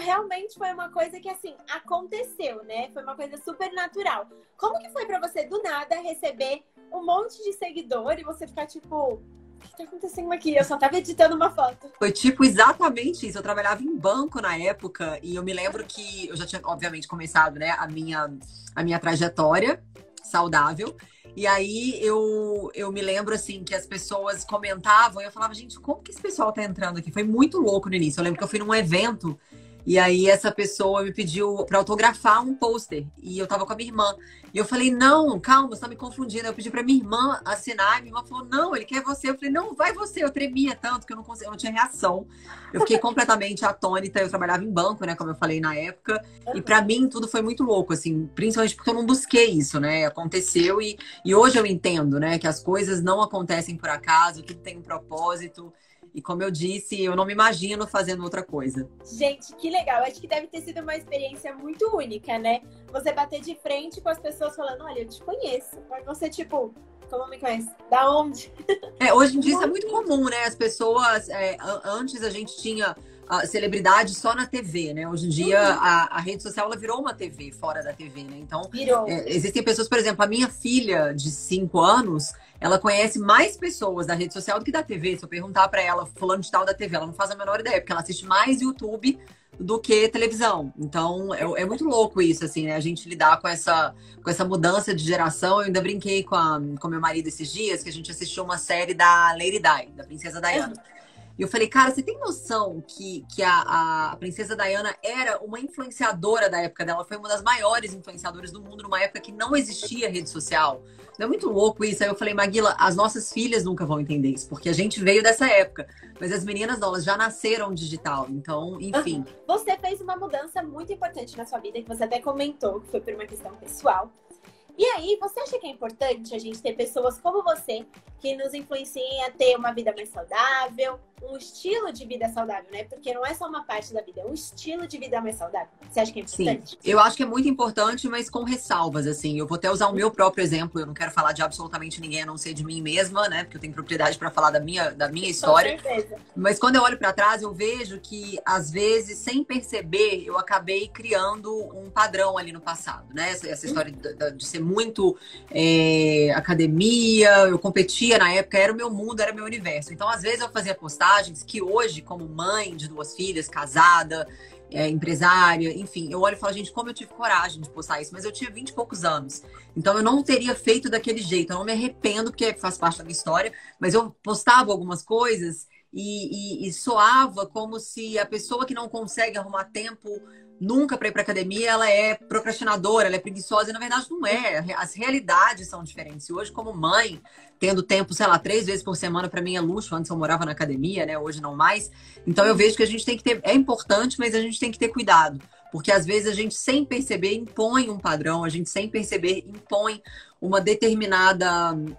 realmente foi uma coisa que, assim, aconteceu, né? Foi uma coisa super natural. Como que foi para você, do nada, receber um monte de seguidor e você ficar tipo, o que tá acontecendo aqui? Eu só tava editando uma foto. Foi tipo exatamente isso. Eu trabalhava em banco na época e eu me lembro que eu já tinha, obviamente, começado, né, a minha, a minha trajetória saudável. E aí eu, eu me lembro assim que as pessoas comentavam e eu falava, gente, como que esse pessoal tá entrando aqui? Foi muito louco no início. Eu lembro que eu fui num evento e aí essa pessoa me pediu para autografar um pôster. E eu tava com a minha irmã. E eu falei, não, calma, você tá me confundindo. Eu pedi pra minha irmã assinar. E minha irmã falou, não, ele quer você. Eu falei, não, vai você. Eu tremia tanto que eu não, consegui, eu não tinha reação. Eu fiquei completamente atônita. Eu trabalhava em banco, né? Como eu falei na época. E para mim tudo foi muito louco, assim. Principalmente porque eu não busquei isso, né? Aconteceu. E, e hoje eu entendo, né? Que as coisas não acontecem por acaso. Tudo tem um propósito. E como eu disse, eu não me imagino fazendo outra coisa. Gente, que legal. Acho que deve ter sido uma experiência muito única, né? Você bater de frente com as pessoas falando, olha, eu te conheço. Mas você, tipo, como me conhece? Da onde? É, hoje em dia isso é muito comum, né? As pessoas. É, antes a gente tinha a celebridade só na TV, né? Hoje em dia uhum. a, a, rede social ela virou uma TV fora da TV, né? Então é, existem pessoas, por exemplo, a minha filha de 5 anos, ela conhece mais pessoas da rede social do que da TV. Se eu perguntar para ela, fulano de tal da TV, ela não faz a menor ideia, porque ela assiste mais YouTube do que televisão. Então, é, é, muito louco isso, assim, né? A gente lidar com essa, com essa mudança de geração. Eu ainda brinquei com, a, com meu marido esses dias, que a gente assistiu uma série da Lady Di, da Princesa Diana. Uhum. E eu falei, cara, você tem noção que, que a, a princesa Diana era uma influenciadora da época dela? Foi uma das maiores influenciadoras do mundo numa época que não existia rede social. Não é muito louco isso. Aí eu falei, Maguila, as nossas filhas nunca vão entender isso, porque a gente veio dessa época. Mas as meninas, elas já nasceram digital. Então, enfim. Você fez uma mudança muito importante na sua vida, que você até comentou, que foi por uma questão pessoal. E aí, você acha que é importante a gente ter pessoas como você que nos influenciem a ter uma vida mais saudável, um estilo de vida saudável, né? Porque não é só uma parte da vida, é um estilo de vida mais saudável. Você acha que é importante? Sim, eu acho que é muito importante, mas com ressalvas, assim. Eu vou até usar o meu próprio exemplo, eu não quero falar de absolutamente ninguém, a não ser de mim mesma, né? Porque eu tenho propriedade para falar da minha, da minha história. Com certeza. Mas quando eu olho para trás, eu vejo que, às vezes, sem perceber, eu acabei criando um padrão ali no passado, né? Essa, essa história de, de ser muito é, academia, eu na época, era o meu mundo, era o meu universo. Então, às vezes, eu fazia postagens que hoje, como mãe de duas filhas, casada, é, empresária, enfim, eu olho e falo, gente, como eu tive coragem de postar isso, mas eu tinha 20 e poucos anos. Então eu não teria feito daquele jeito. Eu não me arrependo, porque faz parte da minha história, mas eu postava algumas coisas e, e, e soava como se a pessoa que não consegue arrumar tempo nunca para ir para academia, ela é procrastinadora, ela é preguiçosa, e na verdade não é. As realidades são diferentes. E hoje, como mãe, tendo tempo, sei lá, três vezes por semana, para mim é luxo. Antes eu morava na academia, né? Hoje não mais. Então eu vejo que a gente tem que ter. É importante, mas a gente tem que ter cuidado. Porque às vezes a gente, sem perceber, impõe um padrão, a gente, sem perceber, impõe uma determinada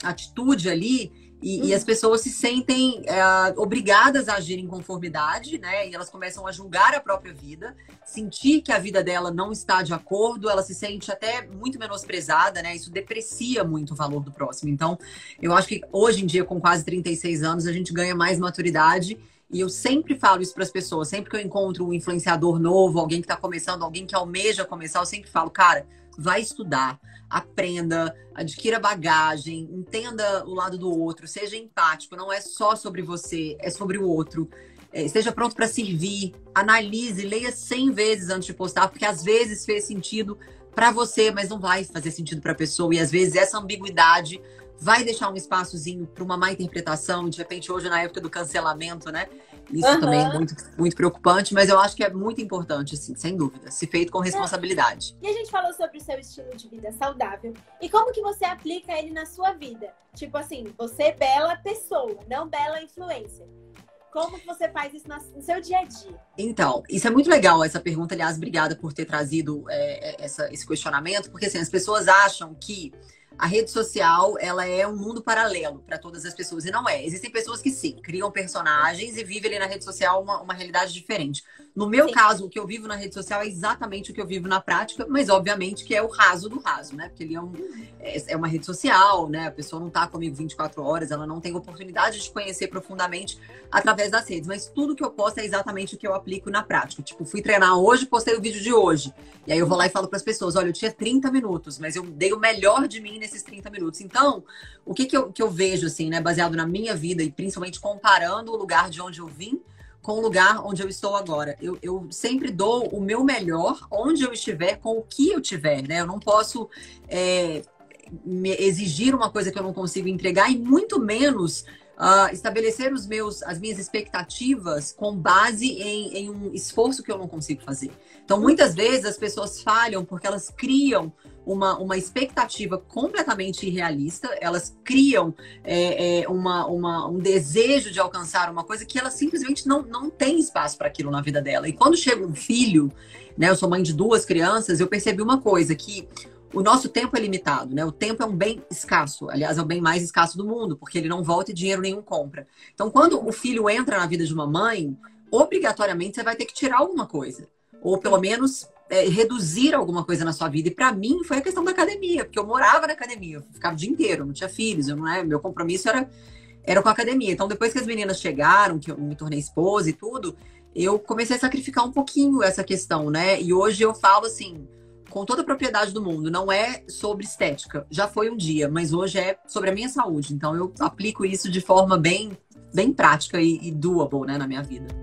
atitude ali e, e, as pessoas se sentem é, obrigadas a agir em conformidade, né? E elas começam a julgar a própria vida, sentir que a vida dela não está de acordo, ela se sente até muito menosprezada, né? Isso deprecia muito o valor do próximo. Então, eu acho que hoje em dia, com quase 36 anos, a gente ganha mais maturidade. E eu sempre falo isso para as pessoas, sempre que eu encontro um influenciador novo, alguém que está começando, alguém que almeja começar, eu sempre falo, cara, vai estudar, aprenda, adquira bagagem, entenda o lado do outro, seja empático, não é só sobre você, é sobre o outro. É, esteja pronto para servir, analise, leia 100 vezes antes de postar, porque às vezes fez sentido para você, mas não vai fazer sentido para a pessoa, e às vezes essa ambiguidade vai deixar um espaçozinho para uma má interpretação, de repente hoje na época do cancelamento, né? Isso uhum. também é muito, muito preocupante, mas eu acho que é muito importante, assim, sem dúvida, se feito com responsabilidade. E a gente falou sobre o seu estilo de vida saudável e como que você aplica ele na sua vida. Tipo assim, você é bela pessoa, não bela influência. Como que você faz isso no seu dia a dia? Então, isso é muito legal, essa pergunta. Aliás, obrigada por ter trazido é, essa, esse questionamento, porque assim, as pessoas acham que a rede social ela é um mundo paralelo para todas as pessoas e não é. Existem pessoas que sim criam personagens e vivem ali na rede social uma, uma realidade diferente. No meu Sim. caso, o que eu vivo na rede social é exatamente o que eu vivo na prática, mas obviamente que é o raso do raso, né? Porque ele é, um, é, é uma rede social, né? A pessoa não tá comigo 24 horas, ela não tem oportunidade de conhecer profundamente através das redes. Mas tudo que eu posto é exatamente o que eu aplico na prática. Tipo, fui treinar hoje, postei o vídeo de hoje. E aí eu vou lá e falo para as pessoas: olha, eu tinha 30 minutos, mas eu dei o melhor de mim nesses 30 minutos. Então, o que, que, eu, que eu vejo, assim, né, baseado na minha vida e principalmente comparando o lugar de onde eu vim com o lugar onde eu estou agora. Eu, eu sempre dou o meu melhor onde eu estiver, com o que eu tiver, né? Eu não posso é, exigir uma coisa que eu não consigo entregar e muito menos uh, estabelecer os meus, as minhas expectativas com base em, em um esforço que eu não consigo fazer. Então, muitas vezes as pessoas falham porque elas criam uma, uma expectativa completamente irrealista, elas criam é, é, uma, uma, um desejo de alcançar uma coisa que ela simplesmente não, não tem espaço para aquilo na vida dela. E quando chega um filho, né, eu sou mãe de duas crianças, eu percebi uma coisa, que o nosso tempo é limitado, né? O tempo é um bem escasso. Aliás, é o bem mais escasso do mundo, porque ele não volta e dinheiro nenhum compra. Então, quando o filho entra na vida de uma mãe, obrigatoriamente você vai ter que tirar alguma coisa. Ou pelo menos é, reduzir alguma coisa na sua vida. E para mim foi a questão da academia, porque eu morava na academia, eu ficava o dia inteiro, não tinha filhos, eu não é, meu compromisso era era com a academia. Então depois que as meninas chegaram, que eu me tornei esposa e tudo, eu comecei a sacrificar um pouquinho essa questão, né? E hoje eu falo assim, com toda a propriedade do mundo, não é sobre estética. Já foi um dia, mas hoje é sobre a minha saúde. Então eu aplico isso de forma bem bem prática e, e doable, né, na minha vida.